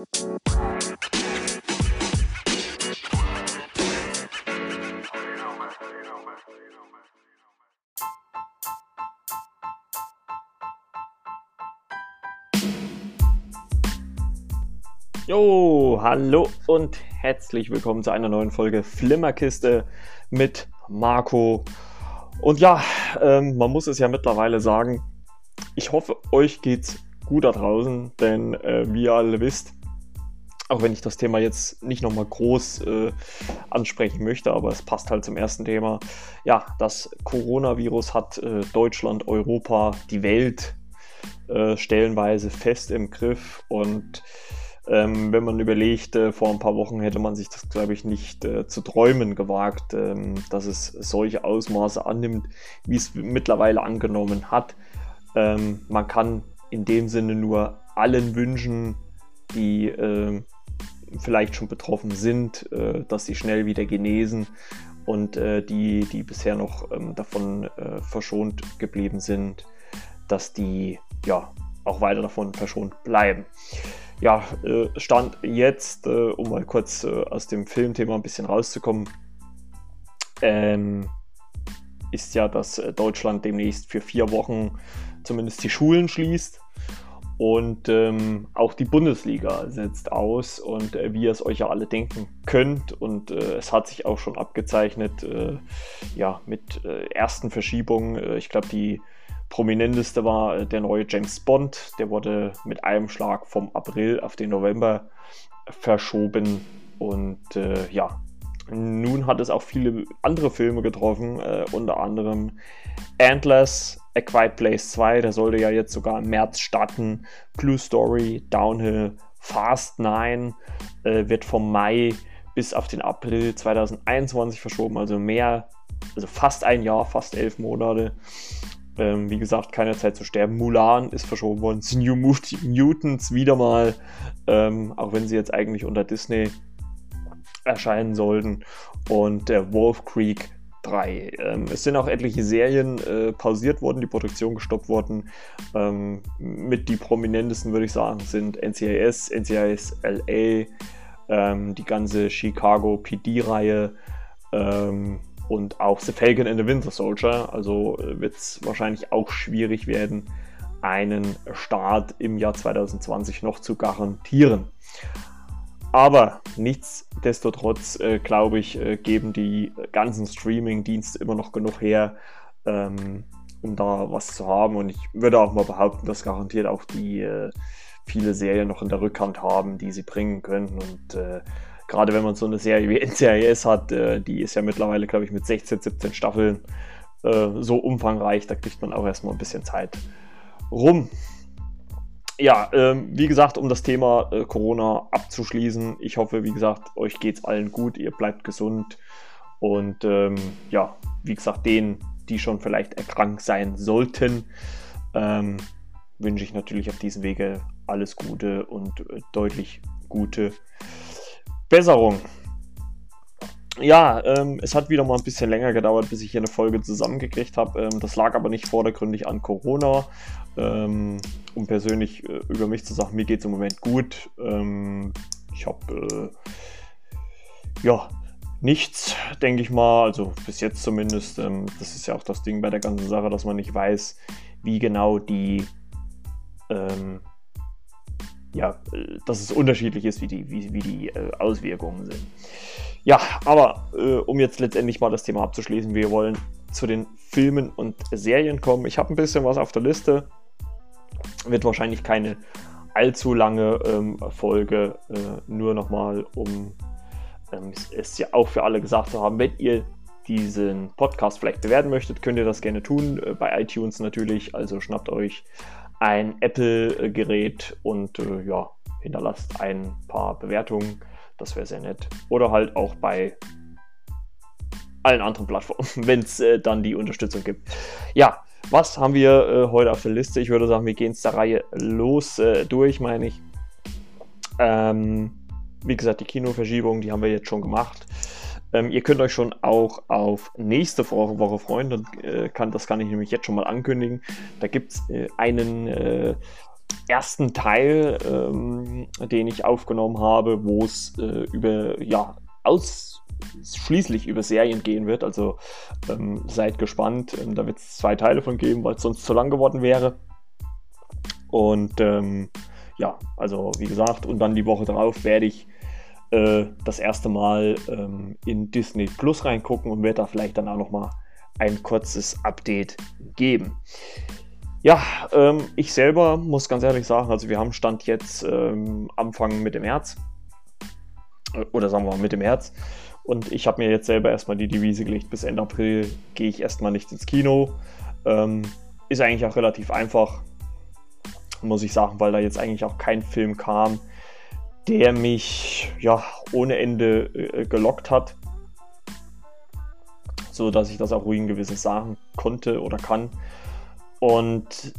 Jo, hallo und herzlich willkommen zu einer neuen Folge Flimmerkiste mit Marco. Und ja, ähm, man muss es ja mittlerweile sagen, ich hoffe, euch geht's gut da draußen, denn äh, wie ihr alle wisst, auch wenn ich das Thema jetzt nicht nochmal groß äh, ansprechen möchte, aber es passt halt zum ersten Thema. Ja, das Coronavirus hat äh, Deutschland, Europa, die Welt äh, stellenweise fest im Griff und ähm, wenn man überlegt, äh, vor ein paar Wochen hätte man sich das, glaube ich, nicht äh, zu träumen gewagt, ähm, dass es solche Ausmaße annimmt, wie es mittlerweile angenommen hat. Ähm, man kann in dem Sinne nur allen wünschen, die äh, vielleicht schon betroffen sind, äh, dass sie schnell wieder genesen und äh, die, die bisher noch ähm, davon äh, verschont geblieben sind, dass die ja auch weiter davon verschont bleiben ja, äh, Stand jetzt, äh, um mal kurz aus dem Filmthema ein bisschen rauszukommen, ähm, ist ja, dass Deutschland demnächst für vier Wochen zumindest die Schulen schließt. Und ähm, auch die Bundesliga setzt aus und äh, wie ihr es euch ja alle denken könnt. Und äh, es hat sich auch schon abgezeichnet, äh, ja, mit ersten Verschiebungen. ich glaube, die prominenteste war äh, der neue James Bond. Der wurde mit einem Schlag vom April auf den November verschoben. Und äh, ja, nun hat es auch viele andere Filme getroffen, äh, unter anderem Antlers, A Quiet Place 2, der sollte ja jetzt sogar im März starten. Blue Story, Downhill, Fast 9 äh, wird vom Mai bis auf den April 2021 verschoben, also mehr, also fast ein Jahr, fast elf Monate. Ähm, wie gesagt, keine Zeit zu sterben. Mulan ist verschoben worden. The New Mutants wieder mal, ähm, auch wenn sie jetzt eigentlich unter Disney erscheinen sollten. Und der Wolf Creek 3. Ähm, es sind auch etliche Serien äh, pausiert worden, die Produktion gestoppt worden. Ähm, mit die prominentesten würde ich sagen sind NCIS, NCIS LA, ähm, die ganze Chicago PD-Reihe. Ähm, und auch The Falcon and the Winter Soldier. Also äh, wird es wahrscheinlich auch schwierig werden, einen Start im Jahr 2020 noch zu garantieren. Aber nichtsdestotrotz, äh, glaube ich, äh, geben die ganzen Streaming-Dienste immer noch genug her, ähm, um da was zu haben. Und ich würde auch mal behaupten, dass garantiert auch die äh, viele Serien noch in der Rückhand haben, die sie bringen können. Und äh, gerade wenn man so eine Serie wie NCIS hat, äh, die ist ja mittlerweile, glaube ich, mit 16, 17 Staffeln äh, so umfangreich, da kriegt man auch erstmal ein bisschen Zeit rum. Ja, ähm, wie gesagt, um das Thema äh, Corona abzuschließen, ich hoffe, wie gesagt, euch geht es allen gut, ihr bleibt gesund und ähm, ja, wie gesagt, denen, die schon vielleicht erkrankt sein sollten, ähm, wünsche ich natürlich auf diesem Wege alles Gute und äh, deutlich gute Besserung. Ja, ähm, es hat wieder mal ein bisschen länger gedauert, bis ich hier eine Folge zusammengekriegt habe. Ähm, das lag aber nicht vordergründig an Corona. Ähm, um persönlich äh, über mich zu sagen, mir geht es im Moment gut. Ähm, ich habe äh, ja nichts, denke ich mal. Also bis jetzt zumindest. Ähm, das ist ja auch das Ding bei der ganzen Sache, dass man nicht weiß, wie genau die ähm, ja, äh, dass es unterschiedlich ist, wie die, wie, wie die äh, Auswirkungen sind. Ja, aber äh, um jetzt letztendlich mal das Thema abzuschließen, wir wollen zu den Filmen und Serien kommen. Ich habe ein bisschen was auf der Liste. Wird wahrscheinlich keine allzu lange ähm, Folge, äh, nur nochmal, um ähm, es ja auch für alle gesagt zu haben, wenn ihr diesen Podcast vielleicht bewerten möchtet, könnt ihr das gerne tun, äh, bei iTunes natürlich. Also schnappt euch ein Apple-Gerät und äh, ja, hinterlasst ein paar Bewertungen. Das wäre sehr nett. Oder halt auch bei allen anderen Plattformen, wenn es äh, dann die Unterstützung gibt. Ja, was haben wir äh, heute auf der Liste? Ich würde sagen, wir gehen es der Reihe los äh, durch, meine ich. Ähm, wie gesagt, die Kinoverschiebung, die haben wir jetzt schon gemacht. Ähm, ihr könnt euch schon auch auf nächste Woche freuen. Dann, äh, kann, das kann ich nämlich jetzt schon mal ankündigen. Da gibt es äh, einen äh, ersten Teil, ähm, den ich aufgenommen habe, wo es äh, über, ja, ausschließlich über Serien gehen wird. Also ähm, seid gespannt. Ähm, da wird es zwei Teile von geben, weil es sonst zu lang geworden wäre. Und ähm, ja, also wie gesagt, und dann die Woche darauf werde ich äh, das erste Mal ähm, in Disney Plus reingucken und werde da vielleicht dann auch nochmal ein kurzes Update geben. Ja, ähm, ich selber muss ganz ehrlich sagen, also wir haben Stand jetzt ähm, Anfang Mitte März. Äh, oder sagen wir mal Mitte März. Und ich habe mir jetzt selber erstmal die Devise gelegt, bis Ende April gehe ich erstmal nicht ins Kino. Ähm, ist eigentlich auch relativ einfach, muss ich sagen, weil da jetzt eigentlich auch kein Film kam, der mich ja ohne Ende äh, gelockt hat. So dass ich das auch ruhigen Gewissens sagen konnte oder kann. Und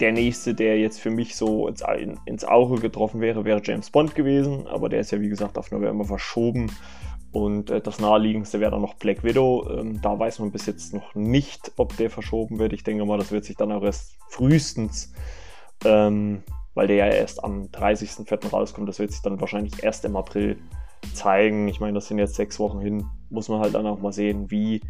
der nächste, der jetzt für mich so ins, ins Auge getroffen wäre, wäre James Bond gewesen. Aber der ist ja wie gesagt auf November verschoben. Und äh, das naheliegendste wäre dann noch Black Widow. Ähm, da weiß man bis jetzt noch nicht, ob der verschoben wird. Ich denke mal, das wird sich dann auch erst frühestens, ähm, weil der ja erst am 30.04. rauskommt, das wird sich dann wahrscheinlich erst im April zeigen. Ich meine, das sind jetzt sechs Wochen hin. Muss man halt dann auch mal sehen, wie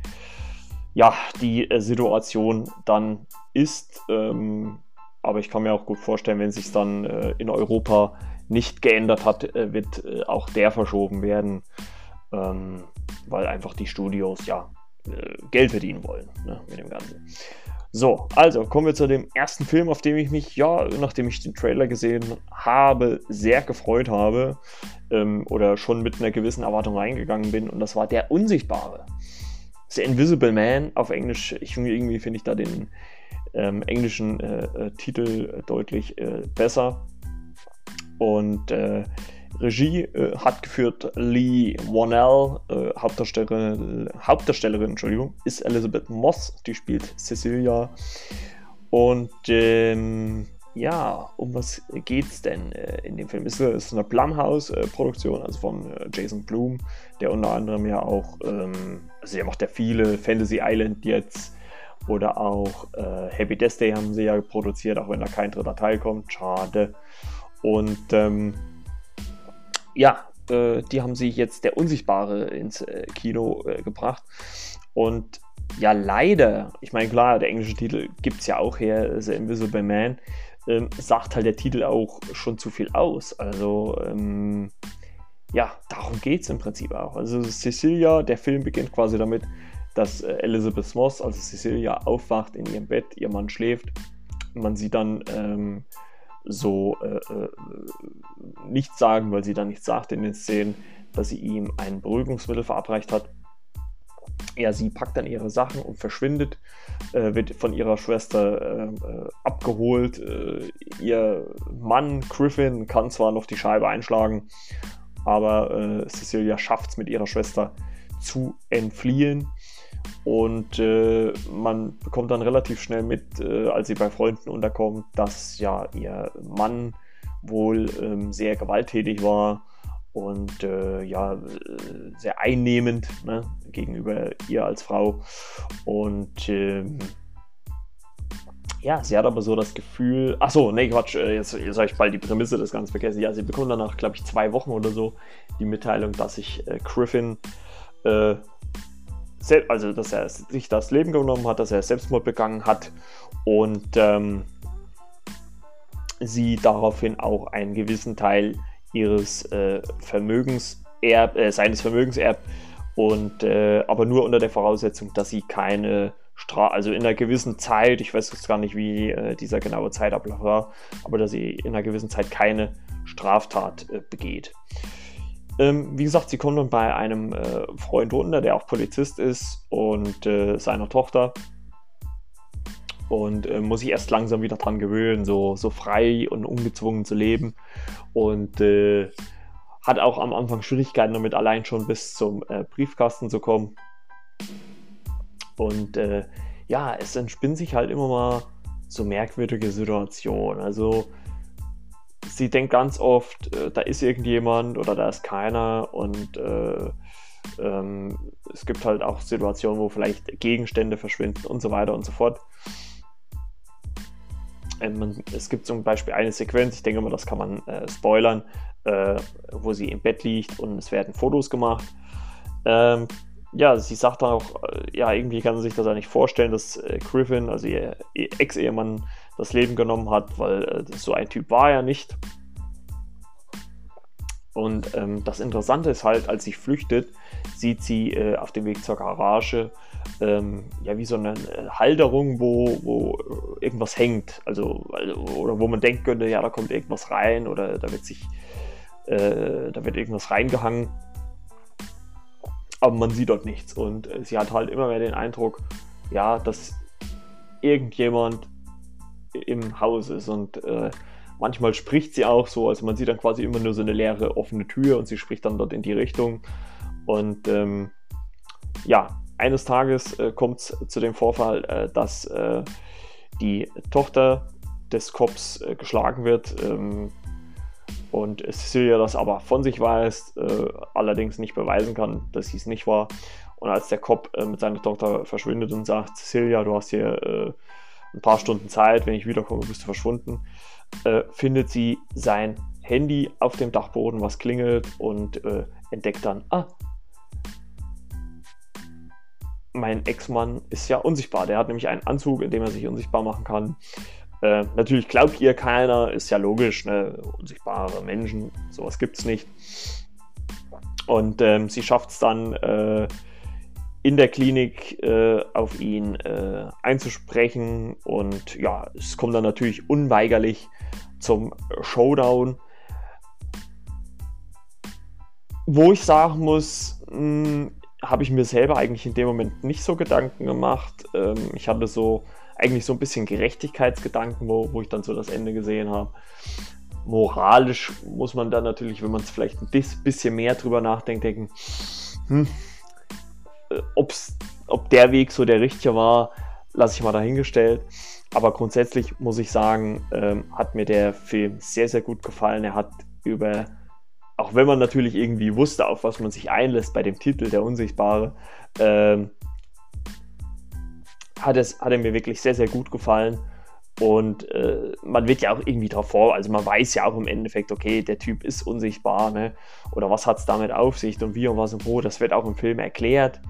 ja, die äh, Situation dann ist. Ähm, aber ich kann mir auch gut vorstellen, wenn sich dann äh, in Europa nicht geändert hat, äh, wird äh, auch der verschoben werden, ähm, weil einfach die Studios ja äh, Geld verdienen wollen ne, mit dem Ganzen. So, also kommen wir zu dem ersten Film, auf dem ich mich, ja, nachdem ich den Trailer gesehen habe, sehr gefreut habe ähm, oder schon mit einer gewissen Erwartung reingegangen bin und das war Der Unsichtbare. The Invisible Man auf Englisch. Ich irgendwie finde ich da den ähm, englischen äh, äh, Titel deutlich äh, besser. Und äh, Regie äh, hat geführt Lee Wannell, äh, Hauptdarstellerin, Hauptdarstellerin Entschuldigung, ist Elizabeth Moss, die spielt Cecilia. Und ähm, ja, um was geht's denn äh, in dem Film? Es ist, eine Blumhouse-Produktion, also von äh, Jason Blum, der unter anderem ja auch, ähm, also er macht ja viele Fantasy Island jetzt oder auch äh, Happy Death Day haben sie ja produziert, auch wenn da kein dritter Teil kommt. Schade. Und ähm, ja, äh, die haben sich jetzt der Unsichtbare ins äh, Kino äh, gebracht. Und ja, leider, ich meine, klar, der englische Titel gibt es ja auch her, The Invisible Man ähm, sagt halt der Titel auch schon zu viel aus. Also, ähm, ja, darum geht es im Prinzip auch. Also, Cecilia, der Film beginnt quasi damit, dass äh, Elizabeth Moss, also Cecilia, aufwacht in ihrem Bett, ihr Mann schläft. Man sieht dann ähm, so äh, äh, nichts sagen, weil sie dann nichts sagt in den Szenen, dass sie ihm ein Beruhigungsmittel verabreicht hat ja, sie packt dann ihre Sachen und verschwindet, äh, wird von ihrer Schwester äh, äh, abgeholt. Ihr Mann Griffin kann zwar noch die Scheibe einschlagen, aber Cecilia schafft es mit ihrer Schwester zu entfliehen. Und äh, man bekommt dann relativ schnell mit, als sie bei Freunden unterkommt, dass ja ihr Mann wohl ähm, sehr gewalttätig war und äh, ja, äh, sehr einnehmend ne, gegenüber ihr als Frau. Und ähm, ja, sie hat aber so das Gefühl, ach so, nee, Quatsch, äh, jetzt, jetzt habe ich bald die Prämisse das ganz vergessen. Ja, sie bekommt danach, glaube ich, zwei Wochen oder so die Mitteilung, dass sich äh, Griffin, äh, also dass er sich das Leben genommen hat, dass er Selbstmord begangen hat und ähm, sie daraufhin auch einen gewissen Teil ihres äh, Vermögenserb, äh, seines Vermögens erbt und äh, aber nur unter der Voraussetzung, dass sie keine Strafe, also in einer gewissen Zeit, ich weiß jetzt gar nicht, wie äh, dieser genaue Zeitablauf war, aber dass sie in einer gewissen Zeit keine Straftat äh, begeht. Ähm, wie gesagt, sie kommt dann bei einem äh, Freund unter, der auch Polizist ist und seiner Tochter und äh, muss sich erst langsam wieder dran gewöhnen, so, so frei und ungezwungen zu leben. Und äh, hat auch am Anfang Schwierigkeiten damit, allein schon bis zum äh, Briefkasten zu kommen. Und äh, ja, es entspinnen sich halt immer mal so merkwürdige Situationen. Also sie denkt ganz oft, äh, da ist irgendjemand oder da ist keiner und äh, ähm, es gibt halt auch Situationen, wo vielleicht Gegenstände verschwinden und so weiter und so fort. Ähm, man, es gibt zum Beispiel eine Sequenz, ich denke mal, das kann man äh, spoilern, äh, wo sie im Bett liegt und es werden Fotos gemacht. Ähm, ja, sie sagt dann auch, äh, ja, irgendwie kann sie sich das ja nicht vorstellen, dass äh, Griffin, also ihr, ihr Ex-Ehemann, das Leben genommen hat, weil äh, so ein Typ war er nicht. Und ähm, das Interessante ist halt, als sie flüchtet, sieht sie äh, auf dem Weg zur Garage ähm, ja wie so eine äh, Halterung, wo, wo irgendwas hängt. Also, oder wo man denken könnte, ja, da kommt irgendwas rein oder da wird sich, äh, da wird irgendwas reingehangen. Aber man sieht dort nichts. Und äh, sie hat halt immer mehr den Eindruck, ja, dass irgendjemand im Haus ist. Und äh, manchmal spricht sie auch so, also man sieht dann quasi immer nur so eine leere offene Tür und sie spricht dann dort in die Richtung. Und ähm, ja, eines Tages äh, kommt es zu dem Vorfall, äh, dass äh, die Tochter des Cops äh, geschlagen wird ähm, und Cecilia das aber von sich weiß, äh, allerdings nicht beweisen kann, dass sie es nicht war. Und als der Cop äh, mit seiner Tochter verschwindet und sagt, Cecilia, du hast hier ein paar Stunden Zeit, wenn ich wiederkomme, bist du verschwunden, findet sie sein Handy auf dem Dachboden, was klingelt und entdeckt dann, ah, mein Ex-Mann ist ja unsichtbar. Der hat nämlich einen Anzug, in dem er sich unsichtbar machen kann. Äh, natürlich glaubt ihr keiner, ist ja logisch, ne? unsichtbare Menschen, sowas gibt es nicht. Und ähm, sie schafft es dann äh, in der Klinik äh, auf ihn äh, einzusprechen und ja, es kommt dann natürlich unweigerlich zum Showdown. Wo ich sagen muss, hm, habe ich mir selber eigentlich in dem Moment nicht so Gedanken gemacht. Ähm, ich hatte so eigentlich so ein bisschen Gerechtigkeitsgedanken, wo, wo ich dann so das Ende gesehen habe. Moralisch muss man dann natürlich, wenn man es vielleicht ein bisschen mehr drüber nachdenkt, denken, hm, äh, ob der Weg so der richtige war, lasse ich mal dahingestellt. Aber grundsätzlich muss ich sagen, ähm, hat mir der Film sehr, sehr gut gefallen. Er hat über auch wenn man natürlich irgendwie wusste, auf was man sich einlässt bei dem Titel Der Unsichtbare, ähm, hat, es, hat er mir wirklich sehr, sehr gut gefallen. Und äh, man wird ja auch irgendwie drauf vor, also man weiß ja auch im Endeffekt, okay, der Typ ist unsichtbar, ne? Oder was hat es damit auf sich und wie und was und wo, das wird auch im Film erklärt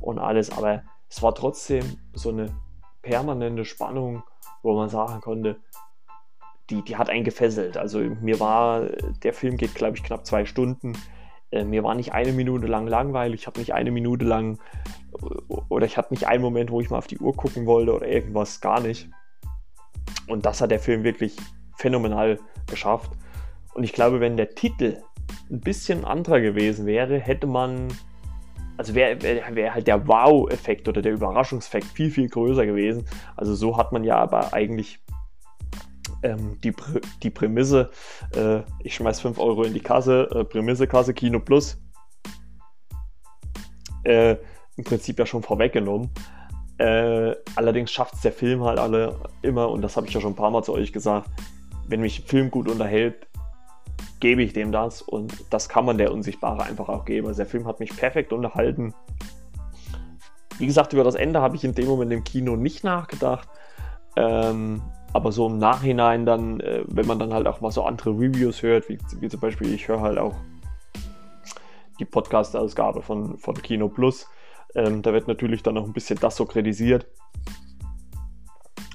und alles, aber es war trotzdem so eine permanente Spannung, wo man sagen konnte, die, die hat einen gefesselt. Also mir war, der Film geht, glaube ich, knapp zwei Stunden. Äh, mir war nicht eine Minute lang langweilig, ich habe nicht eine Minute lang oder ich hatte nicht einen Moment, wo ich mal auf die Uhr gucken wollte oder irgendwas, gar nicht. Und das hat der Film wirklich phänomenal geschafft. Und ich glaube, wenn der Titel ein bisschen anderer gewesen wäre, hätte man, also wäre wär, wär halt der Wow-Effekt oder der Überraschungseffekt viel, viel größer gewesen. Also so hat man ja aber eigentlich ähm, die, die Prämisse, äh, ich schmeiß 5 Euro in die Kasse, äh, Prämisse Kasse Kino Plus, äh, im Prinzip ja schon vorweggenommen. Äh, allerdings schafft es der Film halt alle immer, und das habe ich ja schon ein paar Mal zu euch gesagt, wenn mich ein Film gut unterhält, gebe ich dem das und das kann man der Unsichtbare einfach auch geben. Also der Film hat mich perfekt unterhalten. Wie gesagt, über das Ende habe ich in dem Moment im Kino nicht nachgedacht. Ähm, aber so im Nachhinein dann, äh, wenn man dann halt auch mal so andere Reviews hört, wie, wie zum Beispiel, ich höre halt auch die Podcast-Ausgabe von, von Kino Plus, ähm, da wird natürlich dann noch ein bisschen das so kritisiert.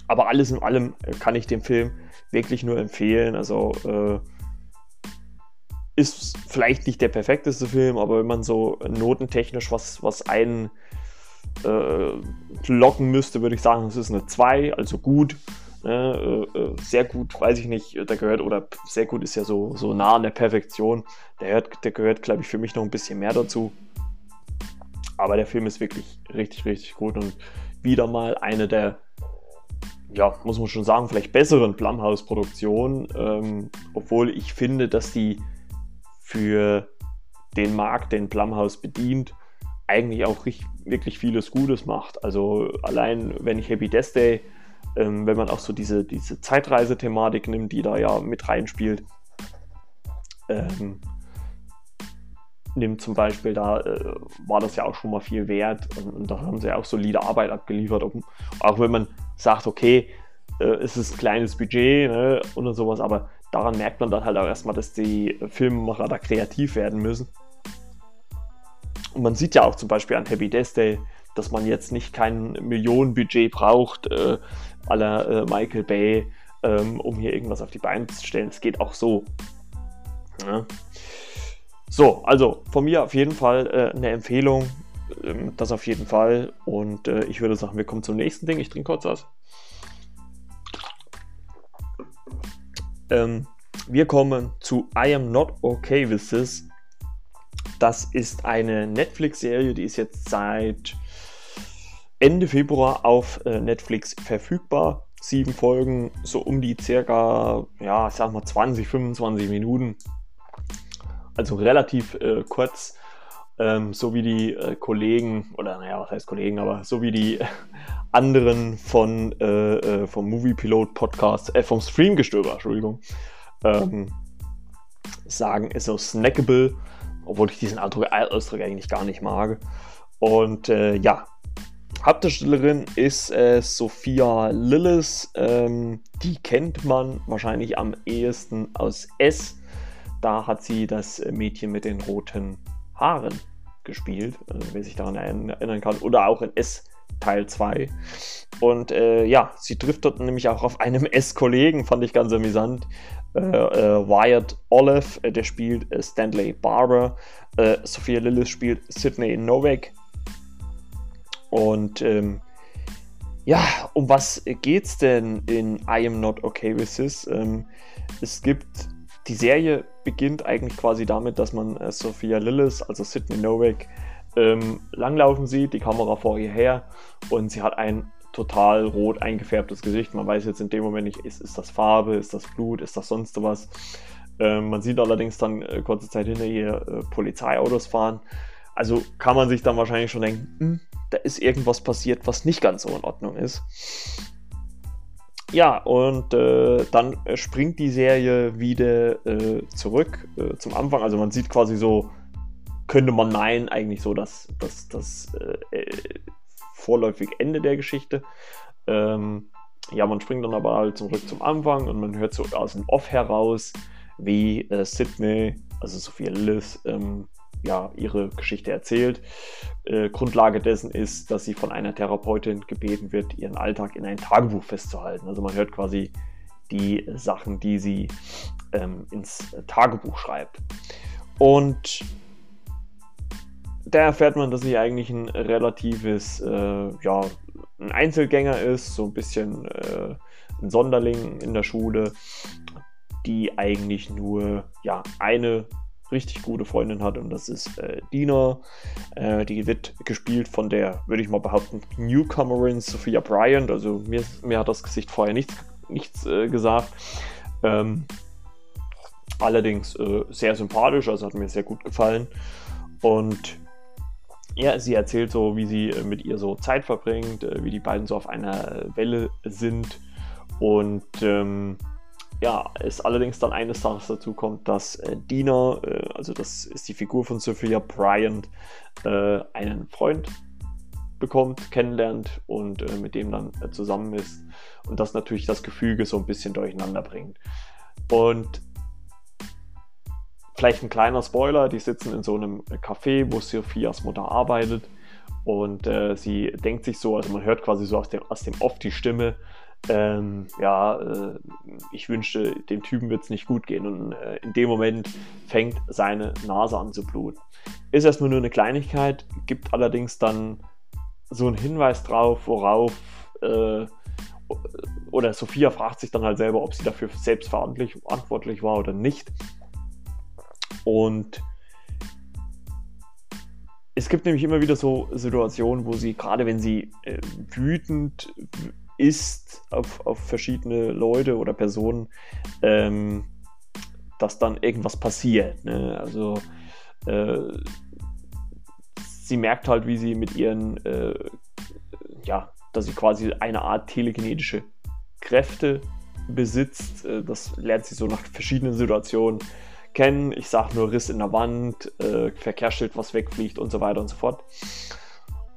Aber alles in allem äh, kann ich den Film wirklich nur empfehlen. Also äh, ist vielleicht nicht der perfekteste Film, aber wenn man so notentechnisch was, was einen äh, locken müsste, würde ich sagen, es ist eine 2, also gut. Ne, äh, äh, sehr gut, weiß ich nicht, der gehört, oder sehr gut ist ja so, so nah an der Perfektion. Der, der gehört, glaube ich, für mich noch ein bisschen mehr dazu. Aber der Film ist wirklich richtig, richtig gut und wieder mal eine der, ja, muss man schon sagen, vielleicht besseren Blumhouse-Produktionen. Ähm, obwohl ich finde, dass die für den Markt, den Blumhouse bedient, eigentlich auch wirklich vieles Gutes macht. Also allein, wenn ich Happy Death Day ähm, wenn man auch so diese, diese Zeitreise-Thematik nimmt, die da ja mit reinspielt. Ähm, nimmt zum Beispiel, da äh, war das ja auch schon mal viel wert und, und, da haben sie ja auch solide Arbeit abgeliefert. Auch wenn man sagt, okay, äh, ist es ein kleines Budget ne, und sowas, aber daran merkt man dann halt auch erstmal, dass die Filmemacher da kreativ werden müssen. Und man sieht ja auch zum Beispiel an Happy Death Day, dass man jetzt nicht kein Millionenbudget braucht, äh, aller äh, Michael Bay, ähm, um hier irgendwas auf die Beine zu stellen. Es geht auch so. Ja. So, also von mir auf jeden Fall äh, eine Empfehlung. Ähm, das auf jeden Fall. Und äh, ich würde sagen, wir kommen zum nächsten Ding. Ich trinke kurz was. Ähm, wir kommen zu I Am Not Okay With This. Das ist eine Netflix-Serie, die ist jetzt seit Ende Februar auf äh, Netflix verfügbar. Sieben Folgen, so um die circa, ja, ich sag mal 20, 25 Minuten. Also relativ äh, kurz, ähm, so wie die äh, Kollegen, oder naja, was heißt Kollegen, aber so wie die anderen von, äh, äh, vom Movie Pilot Podcast, äh, vom Streamgestöber, Entschuldigung, ähm, sagen, ist so snackable, obwohl ich diesen Ausdruck, Ausdruck eigentlich gar nicht mag. Und äh, ja, Hauptdarstellerin ist äh, Sophia Lillis. Ähm, die kennt man wahrscheinlich am ehesten aus S. Da hat sie das Mädchen mit den roten Haaren gespielt, äh, wer sich daran erinnern kann. Oder auch in S Teil 2. Und äh, ja, sie trifft dort nämlich auch auf einem S-Kollegen, fand ich ganz amüsant. Äh, äh, Wyatt Olive, äh, der spielt äh, Stanley Barber. Sophia Lillis spielt Sidney Novak. Und ähm, ja, um was geht's denn in I Am Not Okay With This? Ähm, es gibt, die Serie beginnt eigentlich quasi damit, dass man Sophia Lillis, also Sidney Novak, ähm, langlaufen sieht, die Kamera vor ihr her und sie hat ein total rot eingefärbtes Gesicht. Man weiß jetzt in dem Moment nicht, ist, ist das Farbe, ist das Blut, ist das sonst was. Ähm, man sieht allerdings dann äh, kurze Zeit hinter ihr äh, Polizeiautos fahren. Also kann man sich dann wahrscheinlich schon denken, hm, da ist irgendwas passiert, was nicht ganz so in Ordnung ist. Ja, und äh, dann springt die Serie wieder äh, zurück äh, zum Anfang. Also man sieht quasi so könnte man meinen, eigentlich so das, das, das äh, äh, vorläufig Ende der Geschichte. Ähm, ja, man springt dann aber halt zurück zum Anfang und man hört so aus dem Off heraus, wie äh, Sydney, also Sophia Lillis, ähm, ja, ihre Geschichte erzählt. Äh, Grundlage dessen ist, dass sie von einer Therapeutin gebeten wird, ihren Alltag in ein Tagebuch festzuhalten. Also man hört quasi die Sachen, die sie ähm, ins Tagebuch schreibt. Und da erfährt man, dass sie eigentlich ein relatives, äh, ja, ein Einzelgänger ist, so ein bisschen äh, ein Sonderling in der Schule, die eigentlich nur, ja, eine richtig gute Freundin hat und das ist äh, Dina. Äh, die wird gespielt von der, würde ich mal behaupten, Newcomerin Sophia Bryant. Also mir, mir hat das Gesicht vorher nichts, nichts äh, gesagt. Ähm, allerdings äh, sehr sympathisch, also hat mir sehr gut gefallen. Und ja, sie erzählt so, wie sie äh, mit ihr so Zeit verbringt, äh, wie die beiden so auf einer Welle sind. Und ähm, ja, es allerdings dann eines Tages dazu kommt, dass äh, Dina, äh, also das ist die Figur von Sophia Bryant, äh, einen Freund bekommt, kennenlernt und äh, mit dem dann zusammen ist. Und das natürlich das Gefüge so ein bisschen durcheinander bringt. Und Vielleicht ein kleiner Spoiler, die sitzen in so einem Café, wo Sophias Mutter arbeitet und äh, sie denkt sich so, also man hört quasi so aus dem, aus dem Off die Stimme, ähm, ja, äh, ich wünschte, dem Typen wird es nicht gut gehen. Und äh, in dem Moment fängt seine Nase an zu bluten. Ist erstmal nur eine Kleinigkeit, gibt allerdings dann so einen Hinweis drauf, worauf, äh, oder Sophia fragt sich dann halt selber, ob sie dafür selbst verantwortlich war oder nicht. Und es gibt nämlich immer wieder so Situationen, wo sie, gerade wenn sie äh, wütend ist auf, auf verschiedene Leute oder Personen, ähm, dass dann irgendwas passiert. Ne? Also äh, sie merkt halt, wie sie mit ihren, äh, ja, dass sie quasi eine Art telekinetische Kräfte besitzt. Äh, das lernt sie so nach verschiedenen Situationen kennen. Ich sage nur Riss in der Wand, äh, Verkehrsschild, was wegfliegt und so weiter und so fort.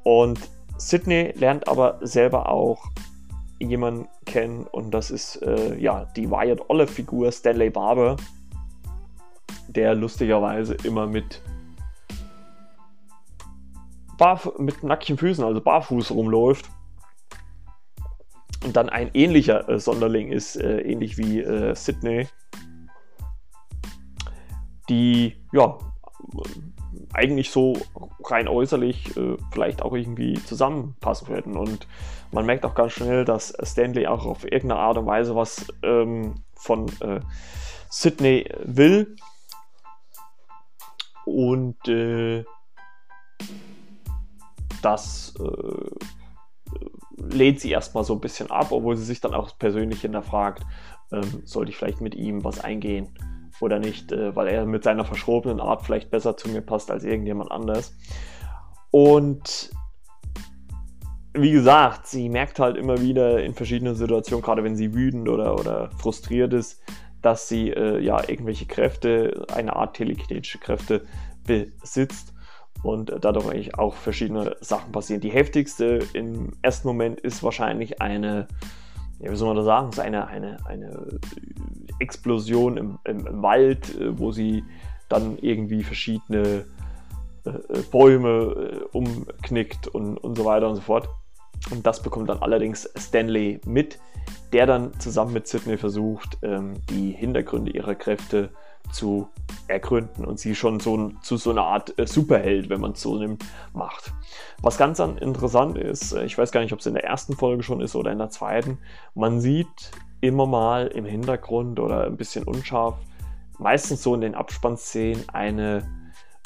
Und Sydney lernt aber selber auch jemanden kennen und das ist äh, ja die Wyatt Olive Figur Stanley Barber, der lustigerweise immer mit Barf mit nackten Füßen, also barfuß rumläuft. Und dann ein ähnlicher äh, Sonderling ist, äh, ähnlich wie äh, Sydney, die ja eigentlich so rein äußerlich äh, vielleicht auch irgendwie zusammenpassen würden. Und man merkt auch ganz schnell, dass Stanley auch auf irgendeine Art und Weise was ähm, von äh, Sydney will. Und äh, das äh, lehnt sie erstmal so ein bisschen ab, obwohl sie sich dann auch persönlich hinterfragt, ähm, sollte ich vielleicht mit ihm was eingehen oder nicht, äh, weil er mit seiner verschrobenen Art vielleicht besser zu mir passt als irgendjemand anders. Und wie gesagt, sie merkt halt immer wieder in verschiedenen Situationen, gerade wenn sie wütend oder, oder frustriert ist, dass sie äh, ja irgendwelche Kräfte, eine Art telekinetische Kräfte besitzt und dadurch eigentlich auch verschiedene Sachen passieren. Die heftigste im ersten Moment ist wahrscheinlich eine, ja, wie soll man das sagen, ist eine, eine, eine Explosion im, im, im Wald, äh, wo sie dann irgendwie verschiedene äh, äh, Bäume äh, umknickt und, und so weiter und so fort. Und das bekommt dann allerdings Stanley mit, der dann zusammen mit Sidney versucht, ähm, die Hintergründe ihrer Kräfte zu ergründen und sie schon so zu so einer Art äh, Superheld, wenn man es so nimmt, macht. Was ganz interessant ist, äh, ich weiß gar nicht, ob es in der ersten Folge schon ist oder in der zweiten, man sieht immer mal im Hintergrund oder ein bisschen unscharf, meistens so in den Abspannszenen, eine